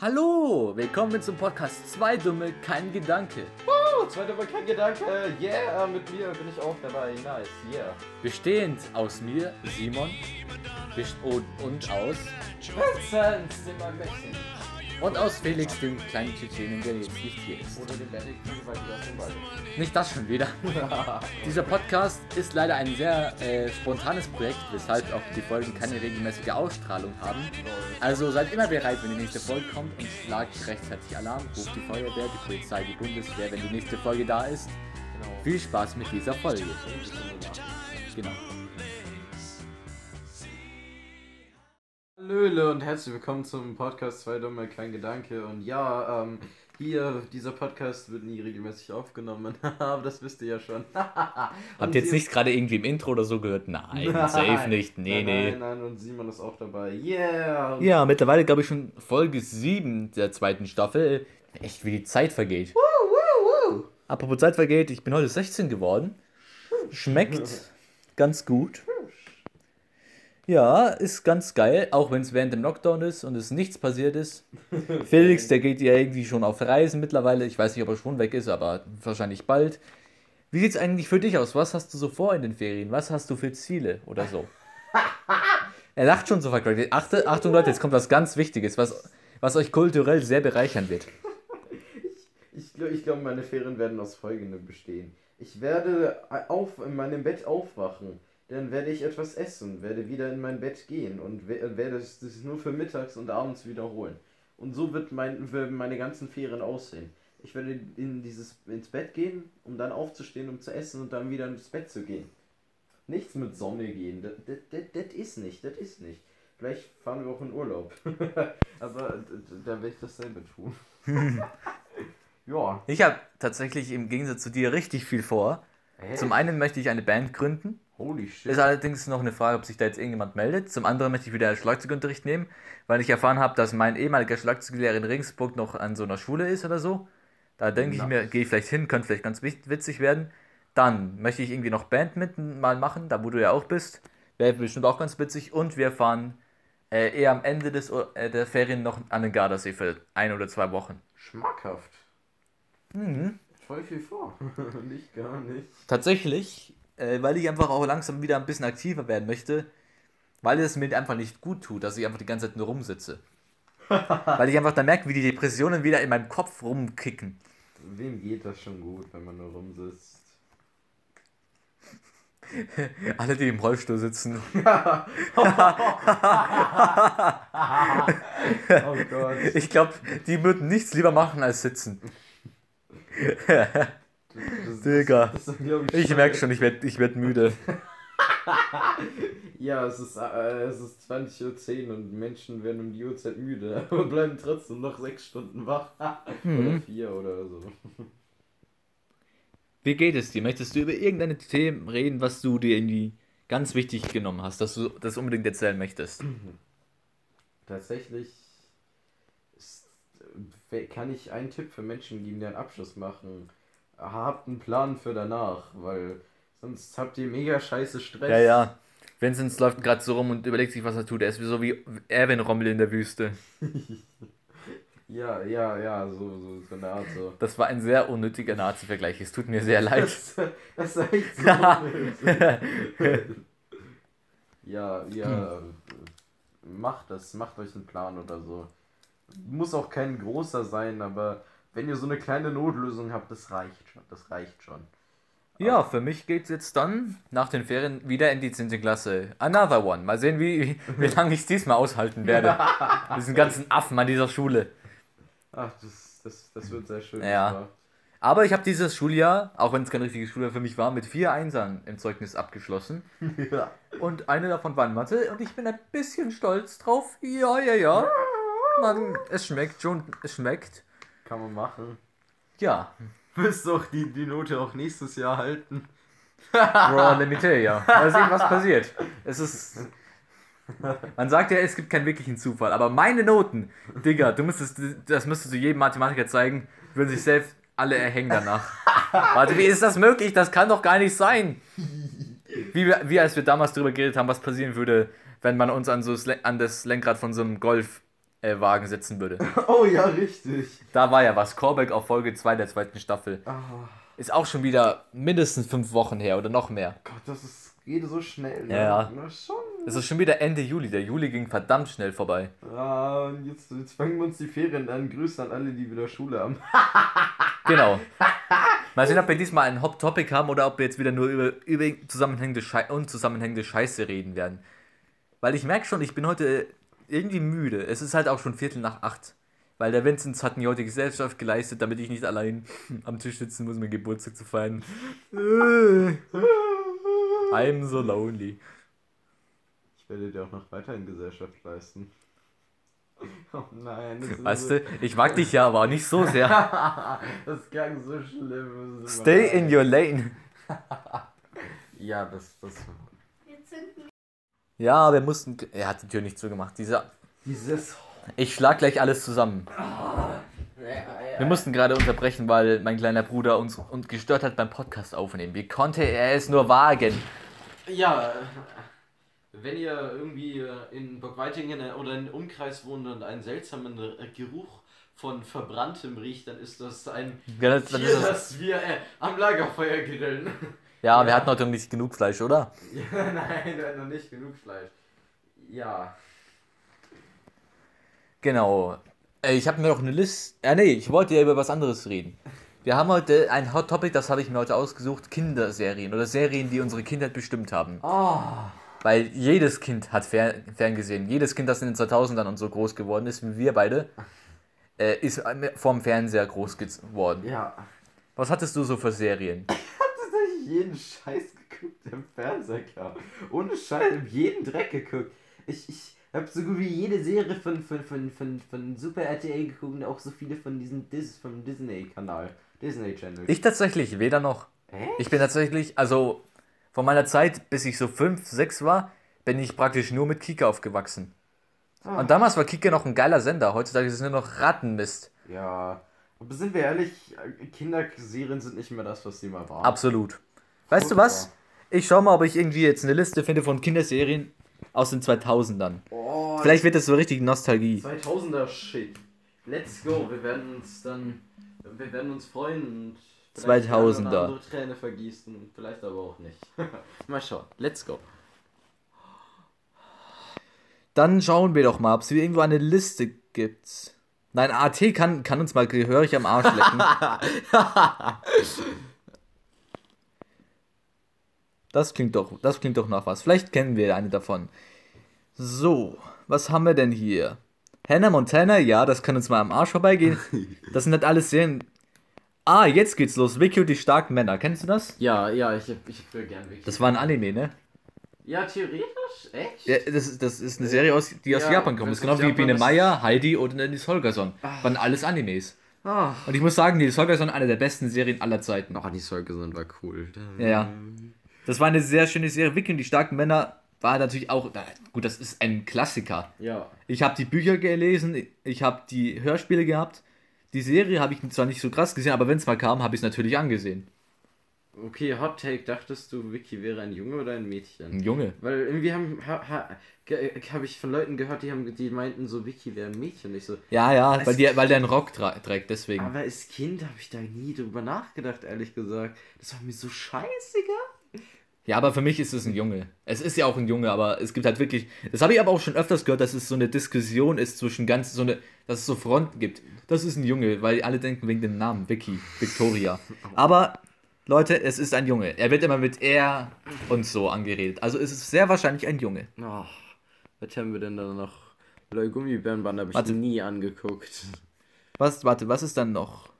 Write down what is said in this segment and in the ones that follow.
Hallo, willkommen zum Podcast Zwei Dumme, kein Gedanke. Oh, zwei Dumme, kein Gedanke. Yeah, mit mir bin ich auch dabei. Nice, yeah. Bestehend aus mir, Simon, und, und aus Vincent, dem Mädchen. Und aus Felix, dem kleinen Tschetschenen, der jetzt nicht hier ist. Oder dem Benedikt, weil du hast den beide. Nicht das schon wieder. Dieser Podcast ist leider ein sehr äh, spontanes Projekt, weshalb auch die Folgen keine regelmäßige Ausstrahlung haben. Also seid immer bereit, wenn die nächste Folge kommt und schlagt rechtzeitig Alarm, ruft die Feuerwehr, die Polizei, die Bundeswehr, wenn die nächste Folge da ist. Genau. Viel Spaß mit dieser Folge. Genau. Hallöle und herzlich willkommen zum Podcast Zwei Dumme, kein Gedanke. Und ja, ähm, hier, dieser Podcast wird nie regelmäßig aufgenommen, aber das wisst ihr ja schon. Habt ihr jetzt nicht gerade irgendwie im Intro oder so gehört? Nein, nein safe nicht. Nee, nein, nee. Nein, nein, und Simon ist auch dabei. Yeah! Ja, mittlerweile glaube ich schon Folge 7 der zweiten Staffel. Echt, wie die Zeit vergeht. Woo, woo, woo. Apropos Zeit vergeht, ich bin heute 16 geworden. Schmeckt ganz gut. Ja, ist ganz geil, auch wenn es während dem Lockdown ist und es nichts passiert ist. Felix, der geht ja irgendwie schon auf Reisen mittlerweile. Ich weiß nicht, ob er schon weg ist, aber wahrscheinlich bald. Wie sieht es eigentlich für dich aus? Was hast du so vor in den Ferien? Was hast du für Ziele oder so? er lacht schon so. Achte, Achtung Leute, jetzt kommt was ganz Wichtiges, was, was euch kulturell sehr bereichern wird. Ich, ich, ich glaube, meine Ferien werden aus folgendem bestehen. Ich werde auf, in meinem Bett aufwachen dann werde ich etwas essen, werde wieder in mein Bett gehen und werde das nur für mittags und abends wiederholen. Und so wird mein, meine ganzen Ferien aussehen. Ich werde in dieses, ins Bett gehen, um dann aufzustehen, um zu essen und dann wieder ins Bett zu gehen. Nichts mit Sonne gehen, das, das, das, das ist nicht, das ist nicht. Vielleicht fahren wir auch in Urlaub. Aber da werde ich dasselbe tun. ja. Ich habe tatsächlich im Gegensatz zu dir richtig viel vor. Hä? Zum einen möchte ich eine Band gründen. Holy shit. Ist allerdings noch eine Frage, ob sich da jetzt irgendjemand meldet. Zum anderen möchte ich wieder Schlagzeugunterricht nehmen, weil ich erfahren habe, dass mein ehemaliger Schlagzeuglehrer in Regensburg noch an so einer Schule ist oder so. Da denke ich mir, gehe ich vielleicht hin, könnte vielleicht ganz witzig werden. Dann möchte ich irgendwie noch Band mit mal machen, da wo du ja auch bist. Wäre bestimmt auch ganz witzig. Und wir fahren äh, eher am Ende des, äh, der Ferien noch an den Gardasee für ein oder zwei Wochen. Schmackhaft. Mhm. Voll viel vor. nicht gar nicht. Tatsächlich äh, weil ich einfach auch langsam wieder ein bisschen aktiver werden möchte, weil es mir einfach nicht gut tut, dass ich einfach die ganze Zeit nur rumsitze. weil ich einfach dann merke, wie die Depressionen wieder in meinem Kopf rumkicken. Wem geht das schon gut, wenn man nur rumsitzt? Alle, die im Rollstuhl sitzen. oh Gott. Ich glaube, die würden nichts lieber machen als sitzen. Das, Digga. Das, das ich, ich merke schon, ich werde ich werd müde. ja, es ist, äh, es ist 20.10 Uhr und Menschen werden um die Uhrzeit müde, aber bleiben trotzdem noch 6 Stunden wach. Mhm. Oder 4 oder so. Wie geht es dir? Möchtest du über irgendeine Themen reden, was du dir irgendwie ganz wichtig genommen hast, dass du das unbedingt erzählen möchtest? Tatsächlich ist, kann ich einen Tipp für Menschen geben, die einen Abschluss machen habt einen Plan für danach, weil sonst habt ihr mega scheiße Stress. Ja, ja. Vincent läuft gerade so rum und überlegt sich, was er tut. Er ist so wie Erwin Rommel in der Wüste. ja, ja, ja, so, so, so eine Art so. Das war ein sehr unnötiger Nazi-Vergleich. Es tut mir sehr leid. Das, das ist echt so Ja, ja. Macht das, macht euch einen Plan oder so. Muss auch kein großer sein, aber wenn ihr so eine kleine Notlösung habt, das reicht schon. Das reicht schon. Ja, für mich geht es jetzt dann nach den Ferien wieder in die 10. Klasse. Another one. Mal sehen, wie, wie lange ich es diesmal aushalten werde. Diesen ganzen Affen an dieser Schule. Ach, das, das, das wird sehr schön. Ja. Aber ich habe dieses Schuljahr, auch wenn es kein richtiges Schuljahr für mich war, mit vier Einsern im Zeugnis abgeschlossen. Ja. Und eine davon war in Mathe und ich bin ein bisschen stolz drauf. Ja, ja, ja. Man, es schmeckt schon, es schmeckt. Kann man machen. Ja. Wirst doch die, die Note auch nächstes Jahr halten. Me tell ya. Mal sehen, was passiert. Es ist. Man sagt ja, es gibt keinen wirklichen Zufall, aber meine Noten, Digga, du müsstest, das müsstest du jedem Mathematiker zeigen, würden sich selbst alle erhängen danach. Warte, wie ist das möglich? Das kann doch gar nicht sein. Wie, wie als wir damals darüber geredet haben, was passieren würde, wenn man uns an, so, an das Lenkrad von so einem Golf äh, Wagen setzen würde. Oh ja, richtig. Da war ja was. Callback auf Folge 2 der zweiten Staffel. Ah, Ist auch schon wieder mindestens fünf Wochen her oder noch mehr. Gott, das ist, geht so schnell. ne? Ja, ja. Na schon. Es ist schon wieder Ende Juli. Der Juli ging verdammt schnell vorbei. Ah, und jetzt, jetzt fangen wir uns die Ferien an. Grüße an alle, die wieder Schule haben. Genau. Mal sehen, ob wir diesmal ein Hot Topic haben oder ob wir jetzt wieder nur über, über zusammenhängende Schei unzusammenhängende Scheiße reden werden. Weil ich merke schon, ich bin heute irgendwie müde. Es ist halt auch schon Viertel nach acht. Weil der Vinzenz hat mir heute Gesellschaft geleistet, damit ich nicht allein am Tisch sitzen muss, meinen Geburtstag zu feiern. I'm so lonely. Ich werde dir auch noch weiterhin Gesellschaft leisten. Oh nein. Weißt du, ich mag dich ja, aber nicht so sehr. das klang so schlimm. Stay in your lane. Ja, das, das. Wir zünden Ja, wir mussten. Er hat die Tür nicht zugemacht. Dieser. Dieses. Ich schlag gleich alles zusammen. Wir mussten gerade unterbrechen, weil mein kleiner Bruder uns, uns gestört hat beim Podcast aufnehmen. Wie konnte er es nur wagen? Ja, wenn ihr irgendwie äh, in Burgweitingen äh, oder im Umkreis wohnt und einen seltsamen äh, Geruch von Verbranntem riecht, dann ist das ein Ja, das, das Tier, ist das. das wir äh, am Lagerfeuer grillen. Ja, wir hatten heute nicht genug Fleisch, oder? Ja, nein, du hast noch nicht genug Fleisch. Ja. Genau. Äh, Ich habe mir noch eine Liste. Ja, nee, ich wollte ja über was anderes reden. Wir haben heute ein Hot Topic, das habe ich mir heute ausgesucht: Kinderserien oder Serien, die unsere Kindheit bestimmt haben. Oh. Weil jedes Kind hat fer ferngesehen. Jedes Kind, das in den 2000ern und so groß geworden ist, wie wir beide, äh, ist vom Fernseher groß geworden. Ja. Was hattest du so für Serien? Jeden Scheiß geguckt, der im Fernseher kam? Ohne Scheiß, ich hab jeden Dreck geguckt. Ich, ich hab so gut wie jede Serie von, von, von, von, von Super RTL geguckt und auch so viele von diesem Dis vom Disney-Kanal. Disney Channel. Ich tatsächlich, weder noch. Echt? Ich bin tatsächlich, also von meiner Zeit, bis ich so 5, 6 war, bin ich praktisch nur mit Kika aufgewachsen. Ah. Und damals war Kika noch ein geiler Sender. Heutzutage ist es nur noch Rattenmist. Ja. Aber sind wir ehrlich, Kinderserien sind nicht mehr das, was sie mal waren. Absolut. Weißt du was? Ich schau mal, ob ich irgendwie jetzt eine Liste finde von Kinderserien aus den 2000ern. Oh, Vielleicht wird das so richtig Nostalgie. 2000er Shit. Let's go, wir werden uns dann, wir werden uns freuen und vielleicht 2000er. eine Träne vergießen, vielleicht aber auch nicht. Mal schauen, let's go. Dann schauen wir doch mal, ob es hier irgendwo eine Liste gibt. Nein, AT kann, kann uns mal gehörig am Arsch lecken. Das klingt doch, das klingt doch nach was. Vielleicht kennen wir eine davon. So, was haben wir denn hier? Hannah Montana, ja, das kann uns mal am Arsch vorbeigehen. Das sind halt alles Serien. Ah, jetzt geht's los. Vicky und die starken Männer. Kennst du das? Ja, ja, ich, ich will gern wirklich. Das war ein Anime, ne? ja, theoretisch? Echt? Ja, das, ist, das ist eine Serie, aus, die aus Ja, Japan kommt. Das ist genau wie Biene Meier, Heidi und Nils Holgersson. Waren alles Animes. Ah. Und ich muss sagen, Nils Holgersson eine der besten Serien aller Zeiten. Oh, die Folge sind war cool. Ja, ja. Das war eine sehr schöne Serie. Vicky und die starken Männer war natürlich auch. na, Gut, das ist ein Klassiker. Ja. Ich habe die Bücher gelesen, ich habe die Hörspiele gehabt. Die Serie habe ich zwar nicht so krass gesehen, aber wenn es mal kam, habe ich es natürlich angesehen. Okay, Hot Take, dachtest du, Vicky wäre ein Junge oder ein Mädchen? Ein Junge. Weil irgendwie haben ha, ha, habe ich von Leuten gehört, die haben die meinten so Vicky wäre ein Mädchen. Ich so, Ja, ja, weil, die, weil der einen Rock trägt, deswegen. aber als Kind habe ich da nie drüber nachgedacht, ehrlich gesagt. Das war mir so scheißegal. Ja, aber für mich ist es ein Junge. Es ist ja auch ein Junge, aber es gibt halt wirklich. Das habe ich aber auch schon öfters gehört, dass es so eine Diskussion ist zwischen ganz so eine, dass es so Fronten gibt. Das ist ein Junge, weil alle denken wegen dem Namen Vicky, Victoria. Aber Leute, es ist ein Junge. Er wird immer mit er und so angeredet. Also es ist sehr wahrscheinlich ein Junge. Oh, was haben wir denn da noch? Leute, Gummibärenband habe ich Warte. nie angeguckt. Was, warte, was ist dann noch?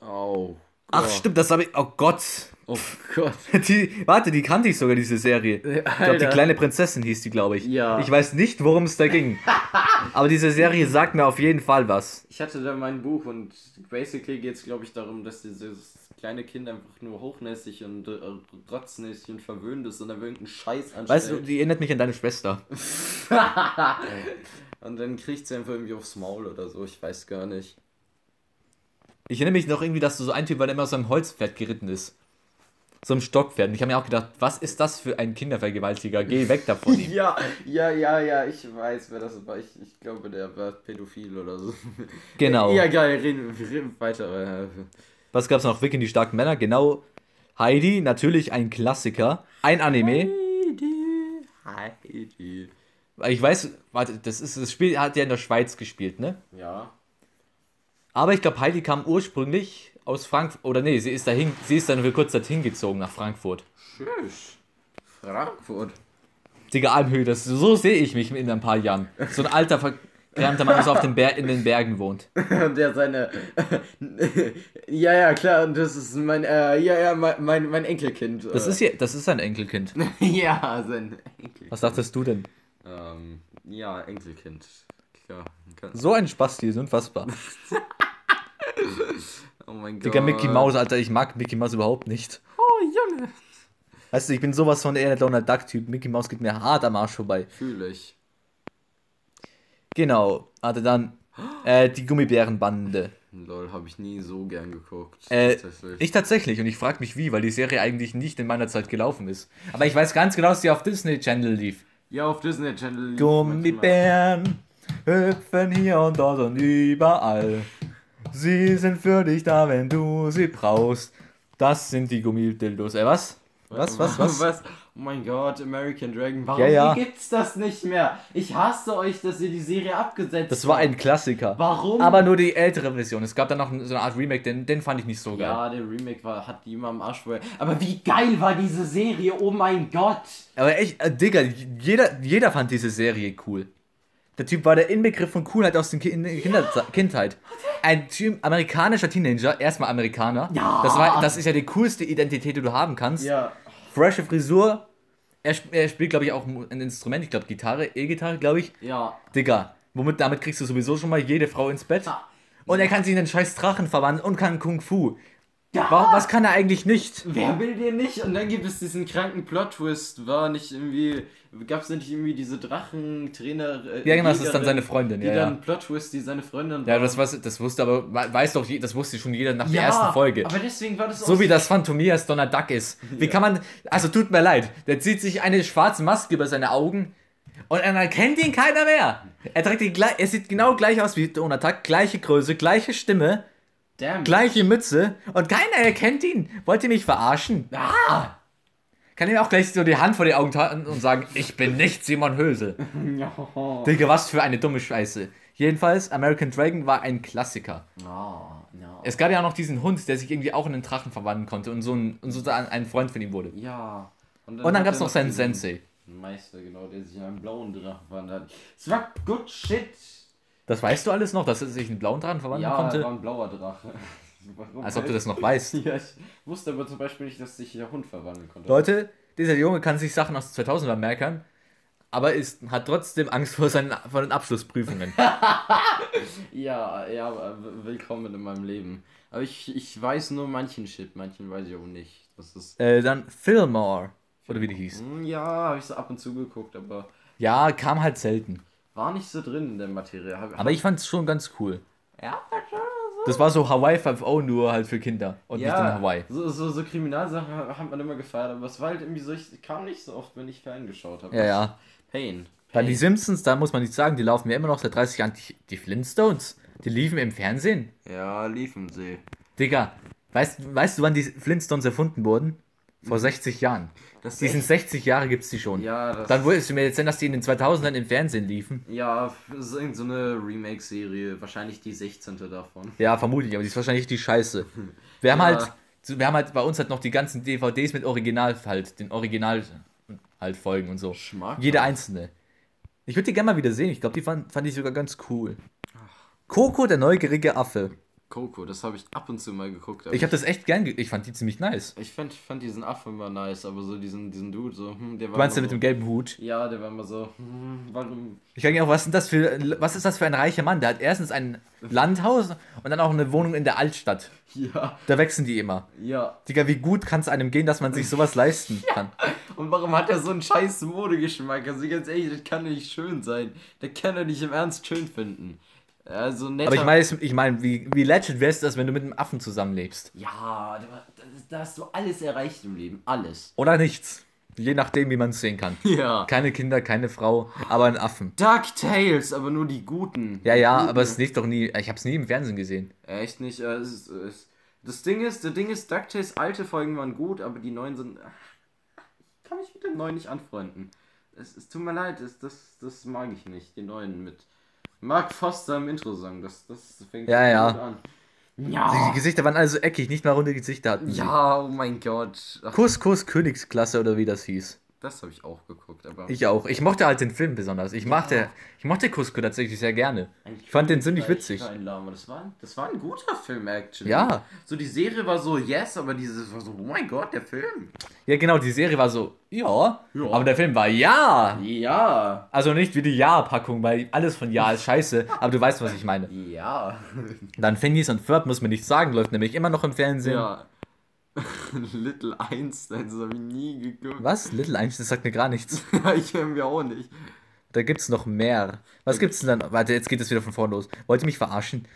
Oh. Ach, Gott. stimmt, das habe ich. Oh Gott. Oh Gott. Die, warte, die kannte ich sogar, diese Serie. Ich glaube, die Alter. kleine Prinzessin hieß die, glaube ich. Ja. Ich weiß nicht, worum es da ging. Aber diese Serie sagt mir auf jeden Fall was. Ich hatte da mein Buch und basically geht es, glaube ich, darum, dass dieses kleine Kind einfach nur hochnäsig und äh, rotznäsig und verwöhnt ist und dann irgendeinen Scheiß anstellt. Weißt du, die erinnert mich an deine Schwester. und dann kriegt sie einfach irgendwie aufs Maul oder so, ich weiß gar nicht. Ich erinnere mich noch irgendwie, dass du so ein Typ war, der immer auf seinem Holzpferd geritten ist. so einem Stockpferd. Und ich habe mir auch gedacht, was ist das für ein Kindervergewaltiger? Geh weg davon. ihm. Ja, ja, ja, ja, ich weiß, wer das war. Ich, ich glaube, der war pädophil oder so. Genau. Ja, geil, reden, reden weiter. Was gab's noch? Vicky und die starken Männer. Genau. Heidi, natürlich ein Klassiker. Ein Anime. Heidi, Heidi. Ich weiß, warte, das ist das Spiel hat ja in der Schweiz gespielt, ne? Ja. Aber ich glaube, Heidi kam ursprünglich aus Frankfurt. Oder nee, sie ist dahin, sie ist dann für kurz dorthin gezogen nach Frankfurt. Tschüss. Frankfurt. Digga, Almhöhe, das, so sehe ich mich in ein paar Jahren. So ein alter, verkrampfter Mann, der so auf den Ber in den Bergen wohnt. Und der seine. ja, ja, klar, und das ist mein, äh, ja, ja, mein, mein, mein Enkelkind. Das ist, hier, das ist sein Enkelkind. ja, sein Enkelkind. Was dachtest du denn? Ähm, ja, Enkelkind. Klar. So ein Spasti ist unfassbar. Oh mein Gott. Digga, Mickey Mouse, Alter, ich mag Mickey Mouse überhaupt nicht. Oh, Junge. Weißt du, ich bin sowas von eher der Donald Duck-Typ. Mickey Mouse geht mir hart am Arsch vorbei. Fühle ich. Genau, hatte dann äh, die Gummibärenbande. Lol, habe ich nie so gern geguckt. Äh, tatsächlich. ich tatsächlich und ich frage mich wie, weil die Serie eigentlich nicht in meiner Zeit gelaufen ist. Aber ich weiß ganz genau, dass sie auf Disney Channel lief. ja, auf Disney Channel. lief Gummibären hüpfen hier und dort und überall. Sie sind für dich da, wenn du sie brauchst. Das sind die Gummidildos. Äh, was? Was, was, was? was? Oh mein Gott, American Dragon. Warum Ja, ja. gibt's das nicht mehr? Ich hasse euch, dass ihr die Serie abgesetzt Das war habt. ein Klassiker. Warum? Aber nur die ältere Version. Es gab dann noch so eine Art Remake, den, den fand ich nicht so geil. Ja, der Remake war, hat die immer am Arsch vorher. Aber wie geil war diese Serie? Oh mein Gott. Aber echt, äh, Digga, jeder, jeder fand diese Serie cool. Der Typ war der Inbegriff von Coolheit aus der Ki Kinder Kindheit. Ein Typ, amerikanischer Teenager, erstmal Amerikaner. Ja. Das, war, das ist ja die coolste Identität, die du haben kannst. Ja. Frische Frisur. Er, sp er spielt, glaube ich, auch ein Instrument. Ich glaube, Gitarre, E-Gitarre, glaube ich. Ja. Digga, womit, damit kriegst du sowieso schon mal jede Frau ins Bett. Und er kann sich in einen scheiß Drachen verwandeln und kann Kung Fu. Ja. Was kann er eigentlich nicht? Wer will den nicht? Und dann gibt es diesen kranken Plot-Twist. War nicht irgendwie. Gab es nicht irgendwie diese Drachentrainer. Äh, Ja, genau, das ist dann seine Freundin, Die ja, dann ja. Plot-Twist, die seine Freundin Ja, war. das, was, das wusste aber, weiß doch, das wusste schon jeder nach der Ja, ersten Folge. Aber deswegen war das auch So wie das Phantomias Donald Duck ist. Wie kann man, also tut mir leid, der zieht sich eine schwarze Maske über seine Augen und dann erkennt ihn keiner mehr. Er trägt die gleich, er sieht genau gleich aus wie Donald Duck, gleiche Größe, gleiche Stimme, Damn. gleiche Mütze und keiner erkennt ihn. Wollt ihr mich verarschen? Ah! Kann ihm auch gleich so die Hand vor die Augen halten und sagen, ich bin nicht Simon Hösel. Ja. Digga, was für eine dumme Scheiße. Jedenfalls, American Dragon war ein Klassiker. Ja, ja. Es gab ja auch noch diesen Hund, der sich irgendwie auch in einen Drachen verwandeln konnte und so ein, und so ein, Freund von ihm wurde. Ja. Und dann hat gab es noch seinen Sensei. Meister, genau, der sich in einen blauen Drachen verwandelt hat. Es war good shit. Das weißt du alles noch, dass er sich in einen blauen Drachen verwandeln Ja, er war konnte? ein blauer Drache. Warum Als ob du das noch weißt. Ja, ich wusste aber zum Beispiel nicht, dass sich der Hund verwandeln konnte. Leute, dieser Junge kann sich Sachen aus 2000 merken, aber ist, hat trotzdem Angst vor, seinen, vor den Abschlussprüfungen. Ja, ja, willkommen in meinem Leben. Aber ich, ich weiß nur manchen Shit, manchen weiß ich auch nicht. Das ist. äh, dann Fillmore, oder wie die hieß. Hm, Ja, habe ich so ab und zu geguckt, aber Ja, kam halt selten. War nicht so drin in der Materie. Hab, Aber ich fand es schon ganz cool. Ja, schon so. Das war so Hawaii 5.0 nur halt für Kinder und nicht in Ja, Hawaii. so, so, so Kriminalsachen hat man immer gefeiert, aber es war halt irgendwie so, ich kam nicht so oft, wenn ich ferngeschaut habe. Ja, ja. Pain. Dann die. Simpsons, da muss man nicht sagen, die laufen ja immer noch seit 30 Jahren. Die, die Flintstones, die liefen im Fernsehen. Ja, liefen sie. Digga, weißt, weißt du, wann die Flintstones erfunden wurden? Vor 60 Jahren. Das Die sind 60 Jahre gibt's die schon. Ja, das Dann wolltest du mir jetzt denn, dass die in den 2000ern im Fernsehen liefen? Ja, das ist irgend so eine Remake-Serie, wahrscheinlich die 16. davon. Ja, vermutlich, aber die ist wahrscheinlich die Scheiße. Wir haben Ja. halt, wir haben halt bei uns halt noch die ganzen DVDs mit Original halt, den Original halt Folgen und so. Schmack. Jede einzelne. Ich würde die gerne mal wieder sehen. Ich glaube, die fand, fand ich sogar ganz cool. Coco, der neugierige Affe. Coco, das habe ich ab und zu mal geguckt. Ich habe das echt gern, ge ich fand die ziemlich nice. Ich fand, fand diesen Affen immer nice, aber so diesen, diesen Dude, so, hm, der war. Du meinst der mit so, dem gelben Hut? Ja, der war immer so, hm, warum. Ich mich auch, was, sind das für, was ist das für ein reicher Mann? Der hat erstens ein Landhaus und dann auch eine Wohnung in der Altstadt. Ja, Da wechseln die immer. ja. Digga, wie gut kann es einem gehen, dass man sich sowas leisten kann? Und warum hat er so einen scheiß Modegeschmack? Also ganz ehrlich, das kann nicht schön sein. Der kann er nicht im Ernst schön finden. Also netter. Aber ich meine, ich mein, wie, wie legend wär's das, wenn du mit einem Affen zusammenlebst? Ja, da, hast du alles erreicht im Leben. Alles. Oder nichts. Je nachdem, wie man es sehen kann. Ja. Keine Kinder, keine Frau, aber ein Affen. DuckTales, aber nur die guten. Ja, ja, guten. aber es liegt doch nie. Ich habe es nie im Fernsehen gesehen. Echt nicht. Es ist, es, das Ding ist, das Ding ist, DuckTales alte Folgen waren gut, aber die neuen sind. Ich kann mich mit den neuen nicht anfreunden. Es, es tut mir leid, das, das, das mag ich nicht. Die neuen mit Mark Foster im Intro-Song. Das, das fängt Ja, ja. gut an. Die Ja. Gesichter waren alle so eckig, nicht mal runde Gesichter hatten sie. Ja, oh mein Gott. Ach, Kuss, Königsklasse oder wie das hieß. Das habe ich auch geguckt, aber. Ich auch. Ich mochte halt den Film besonders. Ich mochte, ich mochte Kusko tatsächlich sehr gerne. Eigentlich Ich fand den ziemlich ich witzig. Lama. Das war, das war ein guter Film, actually. Ja. So, die Serie war so, yes, aber dieses war so, oh mein Gott, der Film. Ja, genau, die Serie war so, ja, Ja. aber der Film war ja. Ja. Also nicht wie die Ja-Packung, weil alles von Ja ist scheiße, aber du weißt, was ich meine. Ja. Dann Phineas und Ferb, muss man nicht sagen, läuft nämlich immer noch im Fernsehen. Ja. Little Einstein, das habe ich nie geguckt. Was? Little Einstein, das sagt mir gar nichts. Ja, ich kenne mir auch nicht. Da gibt's noch mehr. Was gibt's denn dann? Warte, jetzt geht es wieder von vorne los. Wollt ihr mich verarschen?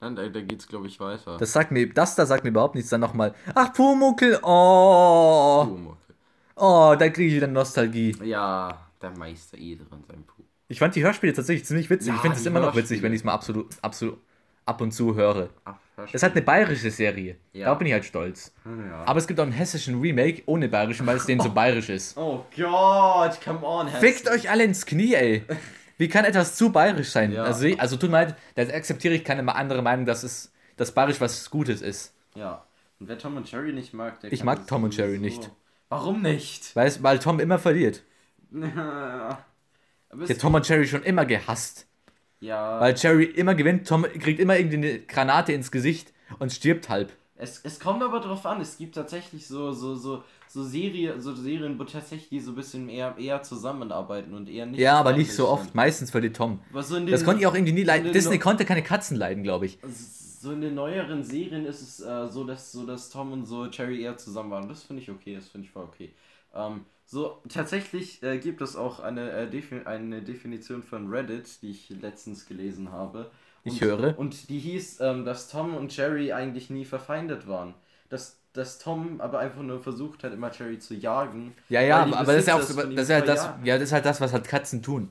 Nein, da, da geht's, glaube ich, weiter. Das sagt mir, das da sagt mir überhaupt nichts. Dann nochmal, ach Pumuckel, oh, Pumuckl. oh, da kriege ich wieder Nostalgie. Ja, der Meister Eder und sein Puh. Ich fand die Hörspiele tatsächlich ziemlich witzig. Ja, ich finde es immer noch witzig, wenn ich es mal absolut, absolut ab und zu höre. Ach, Es ist halt eine bayerische Serie. Ja. Da bin ich halt stolz. ja. Aber es gibt auch einen hessischen Remake ohne bayerischen, weil es denen so bayerisch ist. Oh Gott, come on, Fickt euch alle ins Knie, ey. Wie kann etwas zu bayerisch sein? Ja. Also, also tut mir leid, da akzeptiere ich keine andere Meinung, dass es dass bayerisch was Gutes ist. Ja. Und wer Tom und Jerry nicht mag, der Ich mag das Tom und Jerry sowieso. nicht. Warum nicht? Weil, weil Tom immer verliert. Aber Ich es, hab Tom und Jerry schon immer gehasst. Ja, Weil Jerry immer gewinnt, Tom kriegt immer irgendwie eine Granate ins Gesicht und stirbt halb. es, es kommt aber drauf an. Es gibt tatsächlich so, so, so, so, Serie, so Serien, wo tatsächlich die so ein bisschen eher, eher zusammenarbeiten und eher nicht. Ja, aber nicht so oft. Meistens Tom. Was so in den, Das konnte ich auch irgendwie nie leiden. den Disney no- konnte keine Katzen leiden, glaube ich. So in den neueren Serien ist es äh, so, dass so dass Tom und so Cherry eher zusammen waren. Das finde ich okay, das finde ich voll okay. Ähm, so, tatsächlich äh, gibt es auch eine, äh, Defi eine Definition von Reddit, die ich letztens gelesen habe. Ich Und- höre. Und die hieß, ähm, dass Tom und Jerry eigentlich nie verfeindet waren. Dass, dass Tom aber einfach nur versucht hat, immer Jerry zu jagen. Ja, ja, aber das ist ja auch das ist halt das, ja, das ist halt das, was halt Katzen tun.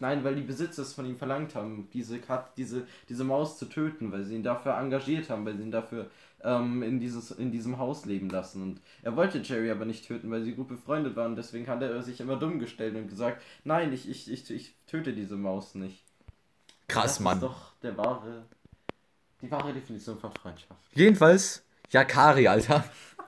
Nein, weil die Besitzer es von ihm verlangt haben, diese, Kat diese, diese Maus zu töten, weil sie ihn dafür engagiert haben, weil sie ihn dafür ähm, in, dieses, in diesem Haus leben lassen. Und er wollte Jerry aber nicht töten, weil sie gut befreundet waren. Deswegen hat er sich immer dumm gestellt und gesagt, nein, ich, ich, ich, ich töte diese Maus nicht. Krass, das Mann. ist doch der wahre, die wahre Definition von Freundschaft. Jedenfalls, Yakari, Alter.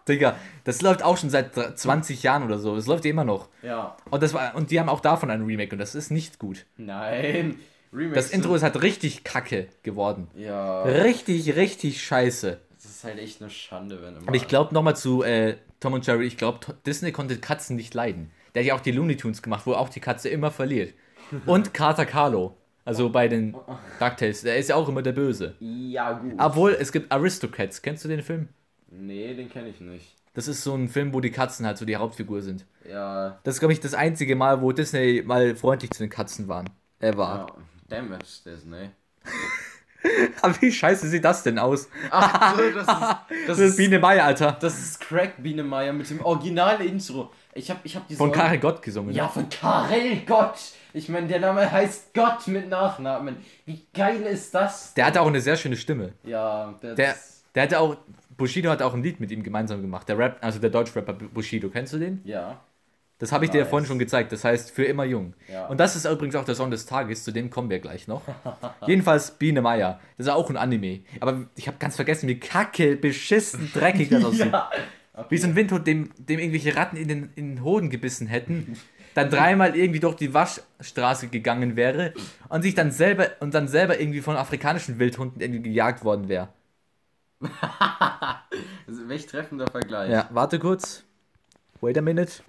Digga, das läuft auch schon seit 20 Jahren oder so. Das läuft immer noch. Ja, Und, das war, und die haben auch davon ein Remake und das ist nicht gut. nein. Remakes Das Intro ist halt richtig kacke geworden. Ja, Richtig, richtig scheiße. das ist halt echt eine Schande, wenn immer. Aber ich glaube nochmal zu äh, Tom und Jerry, ich glaube, Disney konnte Katzen nicht leiden. Der hat ja auch die Looney Tunes gemacht, wo auch die Katze immer verliert. Und Carter Carlo. Also bei den DuckTales, der ist ja auch immer der Böse. Ja, gut. Obwohl, es gibt Aristocats. Kennst du den Film? Nee, den kenne ich nicht. Das ist so ein Film, wo die Katzen halt so die Hauptfigur sind. Ja, Das ist, glaube ich, das einzige Mal, wo Disney mal freundlich zu den Katzen waren. Er war. Ja, damn it, Disney. Aber wie scheiße sieht das denn aus? Ach so, das ist, das ist Biene Meier, Alter. das ist Crack Biene mit dem Original-Intro. Ich hab, ich hab diese... Von Karel Gott gesungen. Ja, von Karel Gott. Ich meine, der Name heißt Gott mit Nachnamen. Wie geil ist das? Der hatte auch eine sehr schöne Stimme. Ja, der... Der, hatte auch. Bushido hat auch ein Lied mit ihm gemeinsam gemacht. Der Rap, also der Deutschrapper Bushido. Kennst du den? ja. Das habe ich dir Nice. vorhin schon gezeigt. Das heißt, für immer jung. Ja. Und das ist übrigens auch der Song des Tages. Zu dem kommen wir gleich noch. Jedenfalls Biene Meier. Das ist auch ein Anime. Aber ich habe ganz vergessen, wie kacke, beschissen, dreckig das aussieht. ja. Wie so ein Windhund, dem, dem irgendwelche Ratten in den, in den Hoden gebissen hätten, dann dreimal irgendwie durch die Waschstraße gegangen wäre und sich dann selber und dann selber irgendwie von afrikanischen Wildhunden irgendwie gejagt worden wäre. Das ist ein echt treffender Vergleich. Ja, warte kurz. Wait a minute.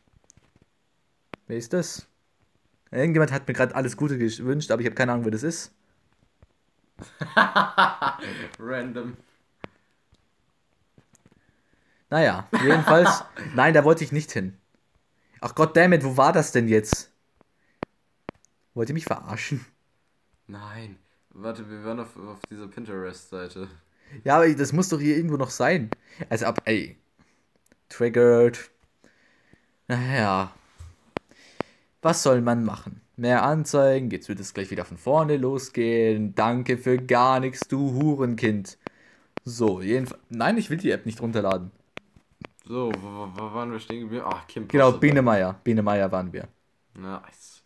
Wer ist das? Irgendjemand hat mir gerade alles Gute gewünscht, aber ich habe keine Ahnung, wer das ist. Random. Naja, jedenfalls. nein, da wollte ich nicht hin. Ach goddammit, wo war das denn jetzt? Wollt ihr mich verarschen? Nein. Warte, wir waren auf, auf dieser Pinterest-Seite. Ja, aber das muss doch hier irgendwo noch sein. Also ab, ey. Triggered. Naja. Was soll man machen? Mehr Anzeigen, jetzt wird es gleich wieder von vorne losgehen. Danke für gar nichts, du Hurenkind. So, jedenfalls. Nein, ich will die App nicht runterladen. So, wo, wo, waren wir stehen geblieben? Ach, Kim Genau, Possible. Biene Meier. Biene Meier waren wir. Nice.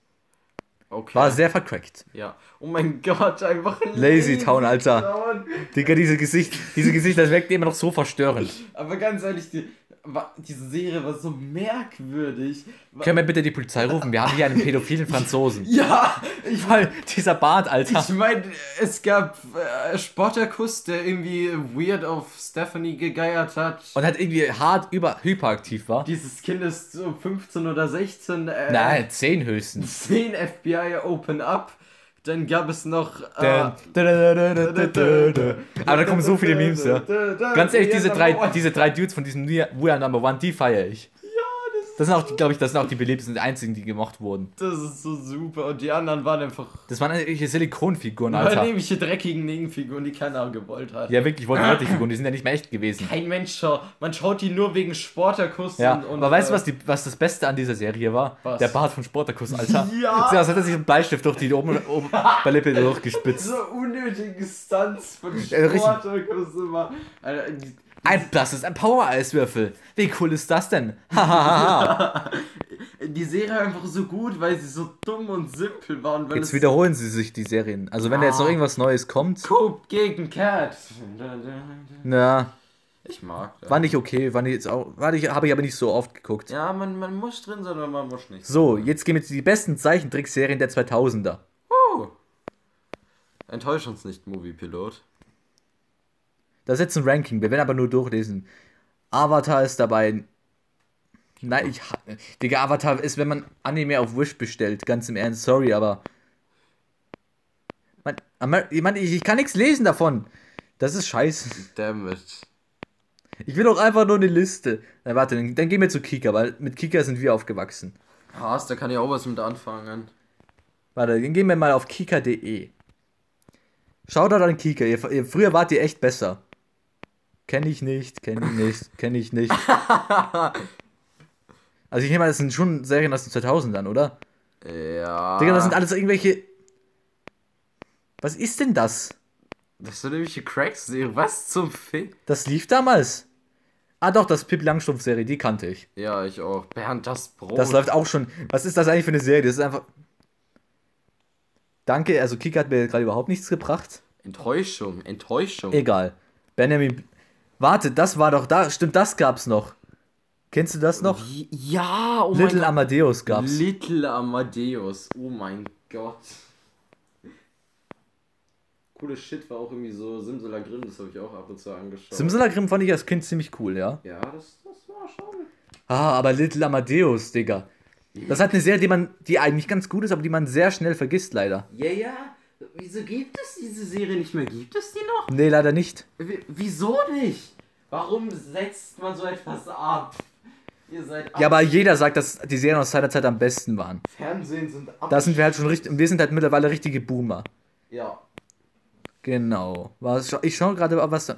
Okay. War sehr vercrackt. Ja. Oh mein Gott, einfach Lazy Town, Alter. Town. Digga, diese Gesicht, diese Gesicht, das wirkt immer noch so verstörend. Aber ganz ehrlich, die, diese Serie war so merkwürdig. Können wir bitte die Polizei rufen? Wir haben hier einen pädophilen Franzosen. Ja, ich Weil dieser Bart, Alter. Ich meine, es gab äh, Sportakus, der irgendwie weird auf Stephanie gegeiert hat. Und hat irgendwie hart über hyperaktiv war. Dieses Kind ist so 15 oder 16. Äh, Nein, 10 höchstens. 10 FBI Open Up. Dann gab es noch. Äh. Aber da kommen so viele Memes, ja. Ganz ehrlich, diese drei, diese drei Dudes von diesem We Are Number One, die feiere ich. Das sind auch, glaube ich, das sind auch die beliebtesten, die einzigen, die gemocht wurden. Das ist so super. Und die anderen waren einfach Das waren irgendwelche Silikonfiguren, Alter. übernehmliche, dreckigen Nebenfiguren, die keiner gewollt hat. Ja, wirklich, wollten wirklich Figuren, die sind ja nicht mehr echt gewesen. Kein Mensch schaut. Man schaut die nur wegen Sportakus. Ja, und, aber weißt du, äh, was, die, was das Beste an dieser Serie war? Was? Der Bart von Sportakus, Alter. Ja. Das hat er sich einen Bleistift durch die Ober Oberlippe durchgespitzt. So unnötige Stunts von richtig. Sportakus immer. Alter, die- Ein das ist ein Power-Eiswürfel. Wie cool ist das denn? Die Serie war einfach so gut, weil sie so dumm und simpel waren. Jetzt wiederholen sie sich die Serien. Also wenn da jetzt noch Ah. irgendwas Neues kommt, Coop gegen Cat. na, Ich mag das. war nicht okay, war nicht jetzt auch, war nicht, habe ich aber nicht so oft geguckt. Ja, man, man muss drin sein, aber man muss nicht. So, jetzt gehen wir zu die besten Zeichentrickserien der 2000er. Oh. Enttäusch uns nicht, Movie-Pilot. Da ist jetzt ein Ranking, wir werden aber nur durchlesen. Avatar ist dabei. Nein, ich. Digga, Avatar ist, wenn man Anime auf Wish bestellt, ganz im Ernst, sorry, aber. Man, Amer- ich, ich, ich kann nichts lesen davon. Das ist scheiße. Damn it. Ich will doch einfach nur eine Liste. Na, warte, dann, dann gehen wir zu Kika, weil mit Kika sind wir aufgewachsen. Haas, da kann ich auch was mit anfangen. Warte, dann gehen wir mal auf kika.de. Schaut an Kika, ihr, ihr, früher wart ihr echt besser. Kenn ich nicht, kenn ich nicht, kenn ich nicht. Also ich nehme mal, das sind schon Serien aus den 2000ern, oder? Ja. Digga, das sind alles irgendwelche... Was ist denn das? Das sind nämlich Cracks-Serie. Was zum Fick? Das lief damals. Ah doch, das Pippi Langstrumpf-Serie, die kannte ich. Ja, ich auch. Bernd, das Brot. Das läuft auch schon. Was ist das eigentlich für eine Serie? Das ist einfach... Danke, also Kika hat mir gerade überhaupt nichts gebracht. Enttäuschung, Enttäuschung. Egal. Benjamin. Warte, das war doch da. Stimmt, das gab's noch. Kennst du das noch? Ja, oh Little Amadeus gab's. Little Amadeus. Oh mein Gott. Cooles Shit war auch irgendwie so Simsalagrim, das habe ich auch ab und zu angeschaut. Simsalagrim fand ich als Kind ziemlich cool, ja. ja, das, das war schon. Ah, aber Little Amadeus, Digga. Das hat eine Serie, die man, die eigentlich ganz gut ist, aber die man sehr schnell vergisst, leider. Ja, ja. Wieso gibt es diese Serie nicht mehr? Gibt es die noch? Nee, leider nicht. W wieso nicht? Warum setzt man so etwas ab? Ihr seid Ja, aber jeder sagt, dass die Serien aus seiner Zeit am besten waren. Fernsehen sind ab. Da sind wir halt schon richtig, wir sind halt mittlerweile richtige Boomer. Ja. Genau. Was, ich schaue gerade, was.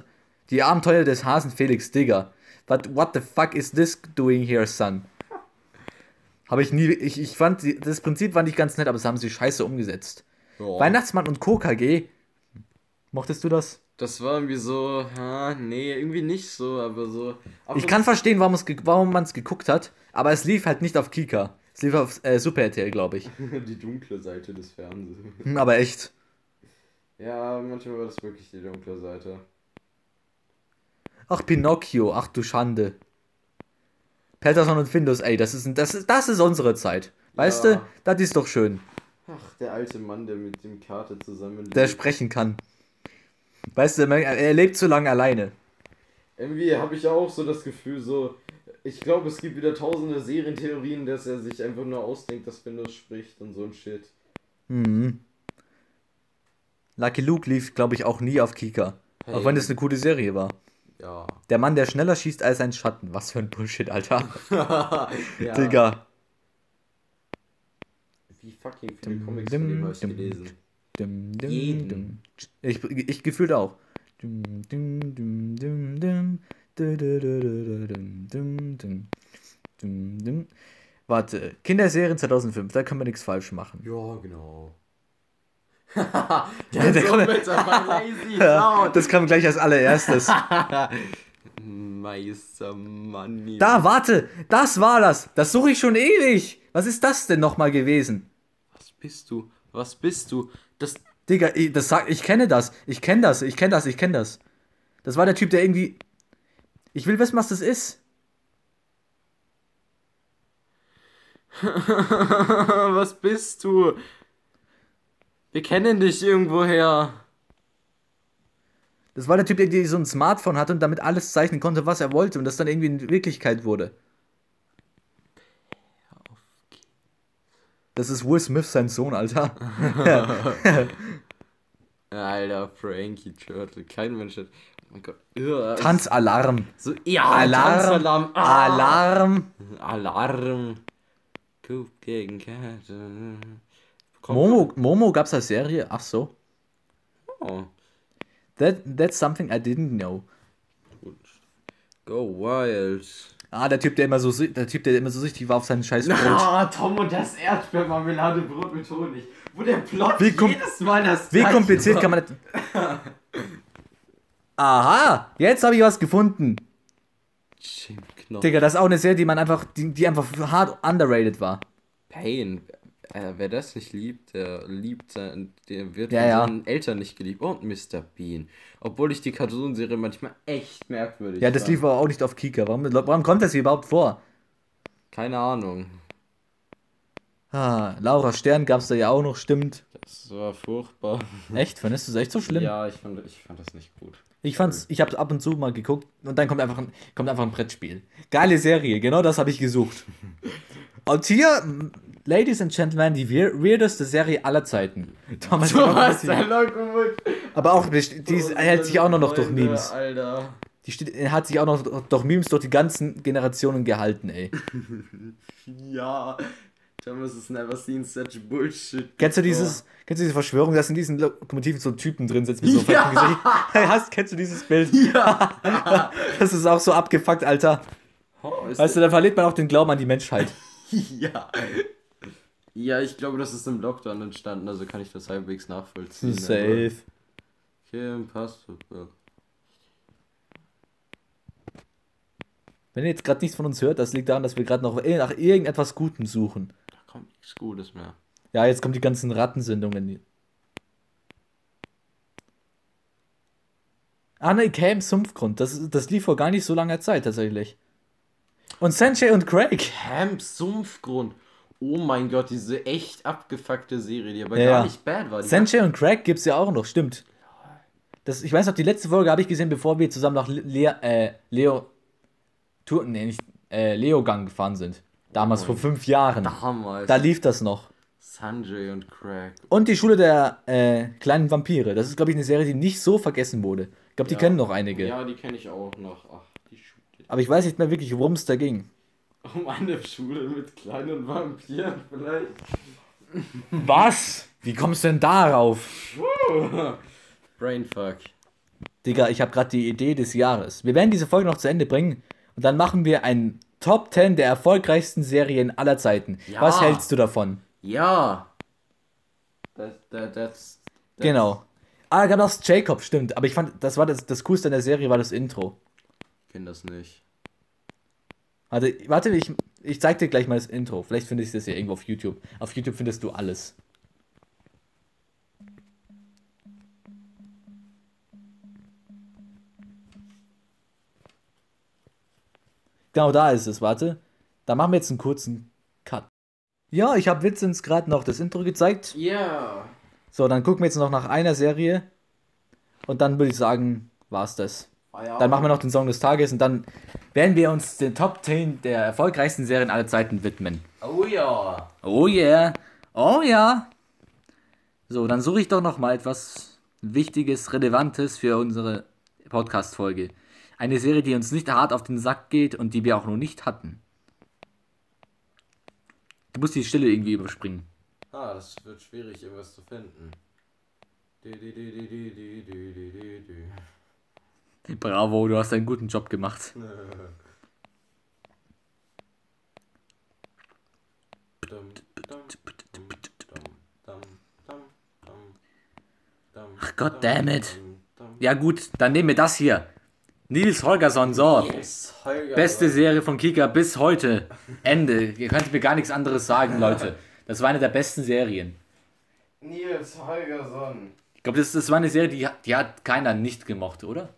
Die Abenteuer des Hasen Felix, Digga. What, what the fuck is this doing here, son? Habe ich nie. Ich, ich fand, das Prinzip fand ich ganz nett, aber das haben sie scheiße umgesetzt. Oh. Weihnachtsmann und KKG. Mochtest du das? Das war irgendwie so, ha, nee, irgendwie nicht so, aber so. Aber Ich kann verstehen, warum, es warum man es geguckt hat, aber es lief halt nicht auf Kika. Es lief auf äh, Super RTL, glaube ich. die dunkle Seite des Fernsehens. Hm, aber echt. Ja, manchmal war das wirklich die dunkle Seite. Ach, Pinocchio, ach du Schande. Patterson und Findus, ey, das ist, das ist, das ist unsere Zeit. Weißt Ja. du? Das ist doch schön. Ach, der alte Mann, der mit dem Kater zusammen Der sprechen kann. Weißt du, er lebt zu lange alleine. Irgendwie habe ich auch so das Gefühl, so. Ich glaube, es gibt wieder tausende Serientheorien, dass er sich einfach nur ausdenkt, dass Windows spricht und so ein Shit. Mhm. Lucky Luke lief, glaube ich, auch nie auf Kika. Auch Hey. wenn es eine coole Serie war. Ja. Der Mann, der schneller schießt als ein Schatten. Was für ein Bullshit, Alter. ja. Digga. Wie fucking viele Comics von dem habe ich gelesen. Dum, dum, Jeden. dum. Ich, ich gefühlt auch. Warte, Kinderserien 2005, da kann man nichts falsch machen. Ja, genau. Der Der kommt- mit lazy Ja, das kam gleich als allererstes. Meister Mann. Da, warte, das war das. Das suche ich schon ewig. Was ist das denn nochmal gewesen? Was bist du? Was bist du? Das. Digga, ich, das sag, ich kenne das. Ich kenne das. Ich kenne das. Ich kenne das. Das war der Typ, der irgendwie. Ich will wissen, was das ist. Was bist du? Wir kennen dich irgendwoher. Das war der Typ, der so ein Smartphone hatte und damit alles zeichnen konnte, was er wollte und das dann irgendwie in Wirklichkeit wurde. Das ist Will Smith, sein Sohn, Alter. Alter, Frankie Turtle. Kein Mensch hat. Oh mein Gott. Ugh. Tanzalarm. So, ja, Alarm. Tanzalarm. Ah. Alarm. Alarm. Coop gegen Kette. Kommt- Momo, Momo gab's als Serie? Ach so. Oh. That, that's something I didn't know. Go wild. Ah, der Typ, der immer so, der Typ, der immer so süchtig war auf seinen scheiß Brot. Ah, Tom und das Erdbeermarmeladebrot mit Honig. Wo der Plot Wie jedes Mal das Wie kompliziert war. kann man das... Aha, jetzt habe ich was gefunden. Jim Knopf. Digga, das ist auch eine Serie, die man einfach, die, die einfach hart underrated war. Pain. Äh, wer das nicht liebt, der liebt sein, der wird Ja, von ja. seinen Eltern nicht geliebt. Und Mr. Bean. Obwohl ich die Cartoonserie manchmal echt merkwürdig Ja, das fand. lief aber auch nicht auf Kika. Warum, warum kommt das hier überhaupt vor? Keine Ahnung. Ah, Laura Stern gab's da ja auch noch, stimmt. Das war furchtbar. Echt? Fandest du es echt so schlimm? Ja, ich fand, ich fand das nicht gut. Ich fand's, ich hab's ab und zu mal geguckt und dann kommt einfach ein, kommt einfach ein Brettspiel. Geile Serie, genau das habe ich gesucht. Und hier, Ladies and Gentlemen, die weir- weirdeste Serie aller Zeiten. Thomas Thomas Lokomotiv. Aber auch, die ist- hält sich auch noch, durch Memes. Alter. Die steht, hat sich auch noch durch Memes durch die ganzen Generationen gehalten, ey. Ja. Thomas has never seen such bullshit. Kennst du dieses, kennst du diese Verschwörung, dass in diesen Lokomotiven so Typen drin sitzen mit so Ja. fetten Gesicht? Hast, kennst du dieses Bild? Ja. Das ist auch so abgefuckt, Alter. Oh, Weißt du, da verliert man auch den Glauben an die Menschheit. Ja. Ja, ich glaube, das ist im Lockdown entstanden, also kann ich das halbwegs nachvollziehen. Safe. Kim, passt. Ja. Wenn ihr jetzt gerade nichts von uns hört, das liegt daran, dass wir gerade noch nach irgendetwas Gutem suchen. Da kommt nichts Gutes mehr. Ja, jetzt kommen die ganzen Rattensendungen. Ah, ne, Cam Sumpfgrund. Das, das lief vor gar nicht so langer Zeit tatsächlich. Und Sanjay und Craig. Camp Sumpfgrund. Oh mein Gott, diese echt abgefuckte Serie, die aber Ja, gar ja. nicht bad war. Die Sanjay und Craig gibt's ja auch noch, stimmt. Das, ich weiß noch, die letzte Folge habe ich gesehen, bevor wir zusammen nach Le äh, Leo. Tour, nee, nicht, äh, Leogang gefahren sind. Damals Oh vor fünf Jahren. damals. Da lief das noch. Sanjay und Craig. Und die Schule der äh, kleinen Vampire. Das ist, glaube ich, eine Serie, die nicht so vergessen wurde. Ich glaube, die Ja. kennen noch einige. Ja, die kenne ich auch noch. Ach, die Schule. Aber ich weiß nicht mehr wirklich, worum es da ging. Um eine Schule mit kleinen Vampiren vielleicht. Was? Wie kommst du denn darauf? Brainfuck. Digga, ich habe gerade die Idee des Jahres. Wir werden diese Folge noch zu Ende bringen und dann machen wir ein Top 10 der erfolgreichsten Serien aller Zeiten. Ja. Was hältst du davon? Ja. Das, das, das, Genau. Ah, da gab noch Jacob, stimmt. Aber ich fand, das war das, das Coolste an der Serie war das Intro. Ich kenne das nicht. Warte, warte, ich, ich zeig dir gleich mal das Intro. Vielleicht findest du das ja irgendwo auf YouTube. Auf YouTube findest du alles. Genau, da ist es, warte. Da machen wir jetzt einen kurzen Cut. Ja, ich habe Witzens gerade noch das Intro gezeigt. Ja. So, dann gucken wir jetzt noch nach einer Serie. Und dann würde ich sagen, war's das. Dann machen wir noch den Song des Tages und dann werden wir uns den Top 10 der erfolgreichsten Serien aller Zeiten widmen. Oh ja. Oh yeah. Oh ja. So, dann suche ich doch noch mal etwas Wichtiges, Relevantes für unsere Podcast-Folge. Eine Serie, die uns nicht hart auf den Sack geht und die wir auch noch nicht hatten. Du musst die Stille irgendwie überspringen. Ah, das wird schwierig, irgendwas zu finden. Bravo, du hast einen guten Job gemacht. Ach Gott damn it. Ja gut, dann nehmen wir das hier. Nils Holgersson, so. Yes, Holger. Beste Serie von Kika bis heute. Ende. Ihr könnt mir gar nichts anderes sagen, Leute. Das war eine der besten Serien. Nils Holgersson. Ich glaube, das, das war eine Serie, die, die hat keiner nicht gemocht, oder?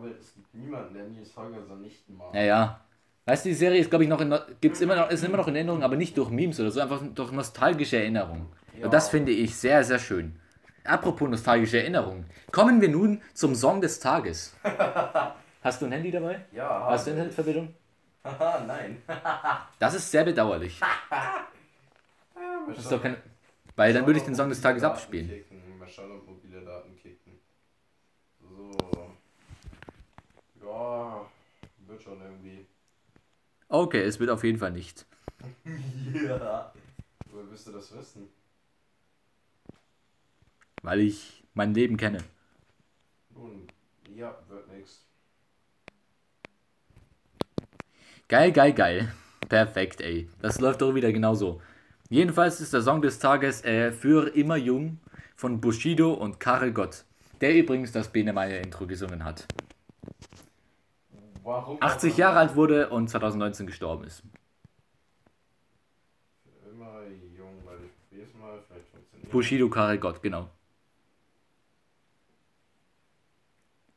Glaube, es gibt niemanden, der Nils Holgersson nicht mag. Naja. Weißt du, die Serie ist, glaube ich, noch in, gibt's immer noch, ist immer noch in Erinnerung, aber nicht durch Memes oder so, einfach durch nostalgische Erinnerungen. Ja. Und das finde ich sehr, sehr schön. Apropos nostalgische Erinnerungen. Kommen wir nun zum Song des Tages. Hast du ein Handy dabei? Ja, Hast du Internetverbindung? Haha, nein. Das ist sehr bedauerlich. Das ist doch kein, weil dann würde ich den Song des Tages abspielen. Schauen, ob mobile Daten kicken. So. Ja, wird schon irgendwie. Okay, es wird auf jeden Fall nicht. Ja. Woher wirst du das wissen? Weil ich mein Leben kenne. Nun, ja, wird nix. Geil, geil, geil. Perfekt, ey. Das läuft doch wieder genauso. Jedenfalls ist der Song des Tages äh, Für immer jung von Bushido und Karel Gott. Der übrigens das Bene Meyer Intro gesungen hat. Warum? 80 Jahre alt wurde und 2019 gestorben ist. Immer jung, weil ich probier's mal, vielleicht funktioniert Bushido, Karel Gott, genau.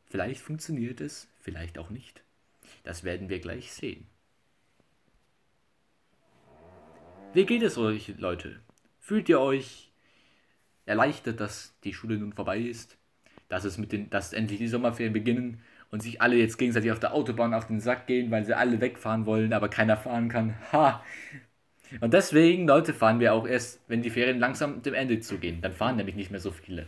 Vielleicht funktioniert es, vielleicht auch nicht. Das werden wir gleich sehen. Wie geht es euch, Leute? Fühlt ihr euch erleichtert, dass die Schule nun vorbei ist? Dass es mit den, dass endlich die Sommerferien beginnen und sich alle jetzt gegenseitig auf der Autobahn auf den Sack gehen, weil sie alle wegfahren wollen, aber keiner fahren kann. Ha! Und deswegen, Leute, fahren wir auch erst, wenn die Ferien langsam dem Ende zugehen. Dann fahren nämlich nicht mehr so viele.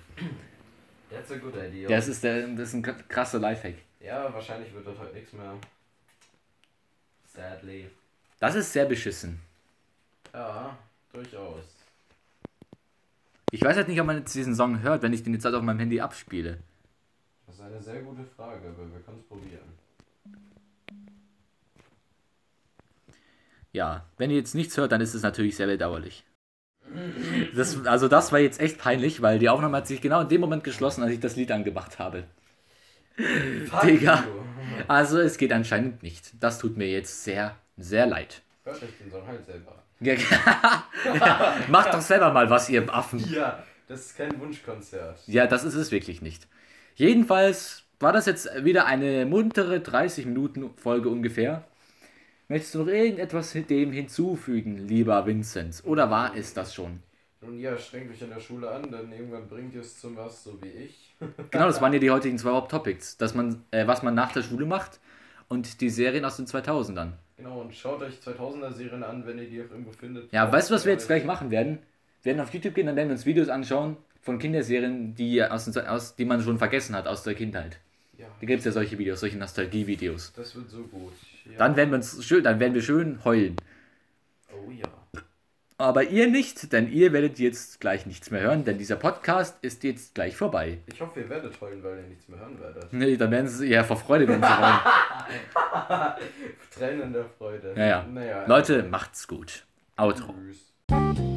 That's a good idea. Das ist, der, das ist ein krasser Lifehack. Ja, wahrscheinlich wird das heute nichts mehr. Sadly. Das ist sehr beschissen. Ja, durchaus. Ich weiß halt nicht, ob man jetzt diesen Song hört, wenn ich den jetzt halt auf meinem Handy abspiele. Das ist eine sehr gute Frage, aber wir können es probieren. Ja, wenn ihr jetzt nichts hört, dann ist es natürlich sehr bedauerlich. Das, also das war jetzt echt peinlich, weil die Aufnahme hat sich genau in dem Moment geschlossen, als ich das Lied angemacht habe. Digga. Also es geht anscheinend nicht. Das tut mir jetzt sehr, sehr leid. Hört euch den Song halt selber. Ja, Macht doch selber mal was, ihr Affen. Ja, das ist kein Wunschkonzert. Ja, das ist es wirklich nicht. Jedenfalls war das jetzt wieder eine muntere 30 Minuten Folge ungefähr. Möchtest du noch irgendetwas dem hinzufügen, lieber Vinzenz? Oder war es das schon? Nun ja, strengt euch in der Schule an, denn irgendwann bringt ihr es zum was, so wie ich. Genau, das waren ja die heutigen zwei Haupttopics. Dass man, äh, was man nach der Schule macht und die Serien aus den 2000ern. Genau, und schaut euch 2000er Serien an, wenn ihr die auch irgendwo findet. Ja, weißt du, was wir jetzt gleich machen werden? Wir werden auf YouTube gehen, dann werden wir uns Videos anschauen von Kinderserien, die, aus, aus, die man schon vergessen hat aus der Kindheit. Ja, Da gibt es ja solche Videos, solche Nostalgie-Videos. das wird so gut. Ja. Dann werden wir uns schön, dann werden wir schön heulen. Oh ja. Aber ihr nicht, denn ihr werdet jetzt gleich nichts mehr hören, denn dieser Podcast ist jetzt gleich vorbei. Ich hoffe, ihr werdet heulen, weil ihr nichts mehr hören werdet. Nee, dann werden sie ja vor Freude werden sie heulen. Tränen der Freude. Ja, ja. Naja, Leute, macht's gut. Outro. Tschüss.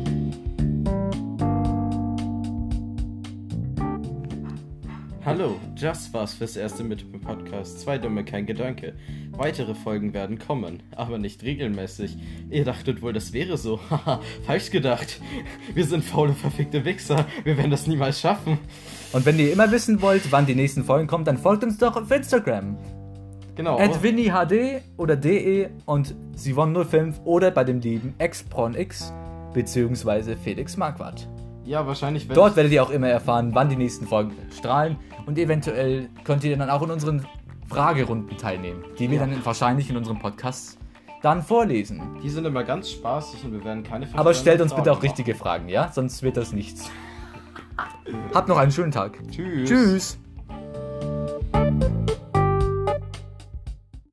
Hallo, das war's fürs erste mit dem Podcast. Zwei Dumme, kein Gedanke. Weitere Folgen werden kommen, aber nicht regelmäßig. Ihr dachtet wohl, das wäre so. Haha, falsch gedacht. Wir sind faule, verfickte Wichser. Wir werden das niemals schaffen. Und wenn ihr immer wissen wollt, wann die nächsten Folgen kommen, dann folgt uns doch auf Instagram. Genau. At WinnieHD oder DE und Sivon05 oder bei dem lieben XPronX beziehungsweise Felix Marquardt. ja, wahrscheinlich Dort werdet ihr auch immer erfahren, wann die nächsten Folgen strahlen und eventuell könnt ihr dann auch in unseren Fragerunden teilnehmen, die wir ja. dann wahrscheinlich in unserem Podcast dann vorlesen. Die sind immer ganz spaßig und wir werden keine Fragen Aber stellt uns bitte auch machen. richtige Fragen, ja? Sonst wird das nichts. Habt noch einen schönen Tag. Tschüss. Tschüss.